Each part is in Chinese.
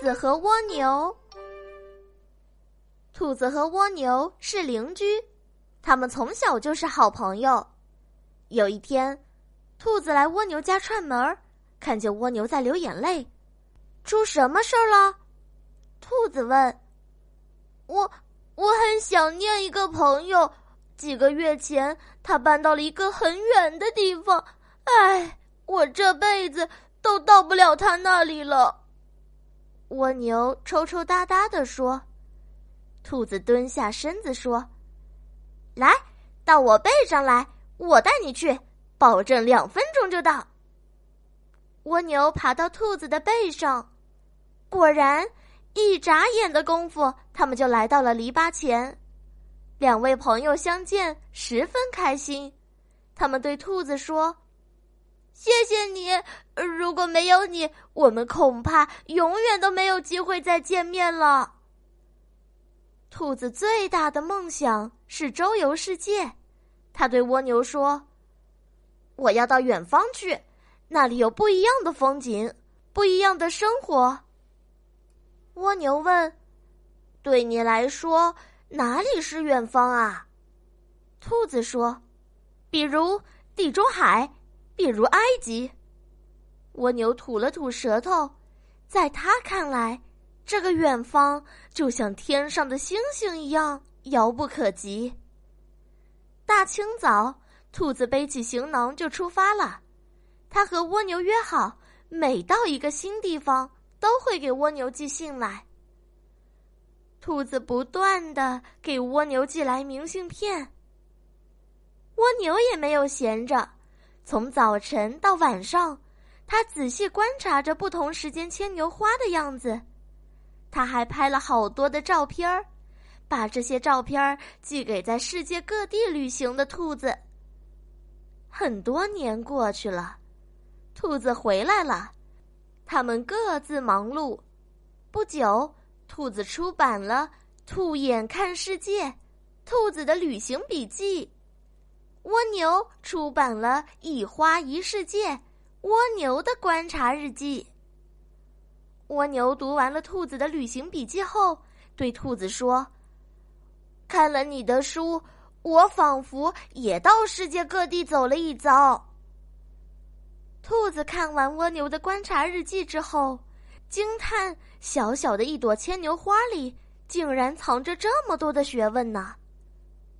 子和蜗牛。兔子和蜗牛是邻居，他们从小就是好朋友。有一天，兔子来蜗牛家串门，看见蜗牛在流眼泪，出什么事儿了？兔子问。我我很想念一个朋友，几个月前他搬到了一个很远的地方，唉，我这辈子都到不了他那里了。蜗牛抽抽搭搭的说：“兔子蹲下身子说，来到我背上来，我带你去，保证两分钟就到。”蜗牛爬到兔子的背上，果然。一眨眼的功夫，他们就来到了篱笆前。两位朋友相见，十分开心。他们对兔子说：“谢谢你，如果没有你，我们恐怕永远都没有机会再见面了。”兔子最大的梦想是周游世界。他对蜗牛说：“我要到远方去，那里有不一样的风景，不一样的生活。”蜗牛问：“对你来说，哪里是远方啊？”兔子说：“比如地中海，比如埃及。”蜗牛吐了吐舌头，在他看来，这个远方就像天上的星星一样遥不可及。大清早，兔子背起行囊就出发了。他和蜗牛约好，每到一个新地方。都会给蜗牛寄信来。兔子不断的给蜗牛寄来明信片。蜗牛也没有闲着，从早晨到晚上，他仔细观察着不同时间牵牛花的样子。他还拍了好多的照片儿，把这些照片儿寄给在世界各地旅行的兔子。很多年过去了，兔子回来了。他们各自忙碌。不久，兔子出版了《兔眼看世界》，兔子的旅行笔记；蜗牛出版了《一花一世界》，蜗牛的观察日记。蜗牛读完了兔子的旅行笔记后，对兔子说：“看了你的书，我仿佛也到世界各地走了一遭。”兔子看完蜗牛的观察日记之后，惊叹：小小的一朵牵牛花里，竟然藏着这么多的学问呢，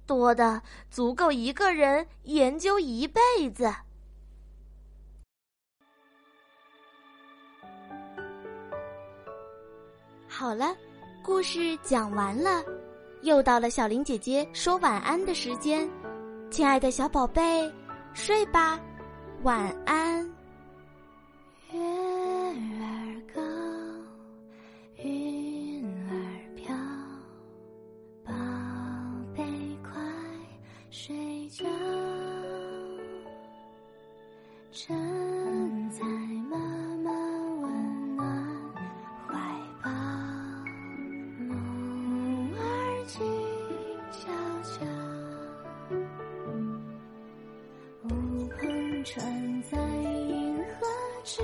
多的足够一个人研究一辈子。好了，故事讲完了，又到了小林姐姐说晚安的时间，亲爱的小宝贝，睡吧，晚安。睡觉枕在妈妈温暖怀抱，梦儿静悄悄，乌篷船在银河直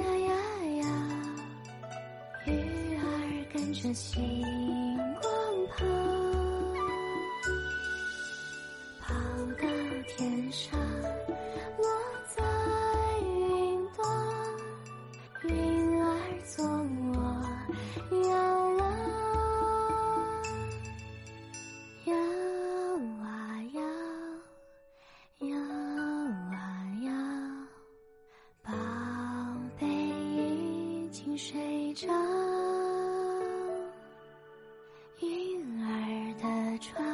呀呀呀，鱼儿跟着星光跑。清水着婴儿的船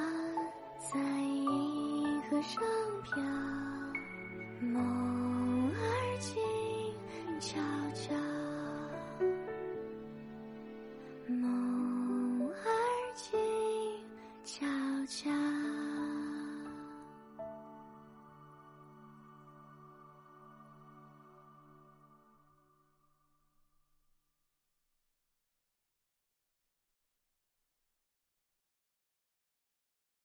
在银河上飘。梦儿静悄悄。梦儿静悄悄。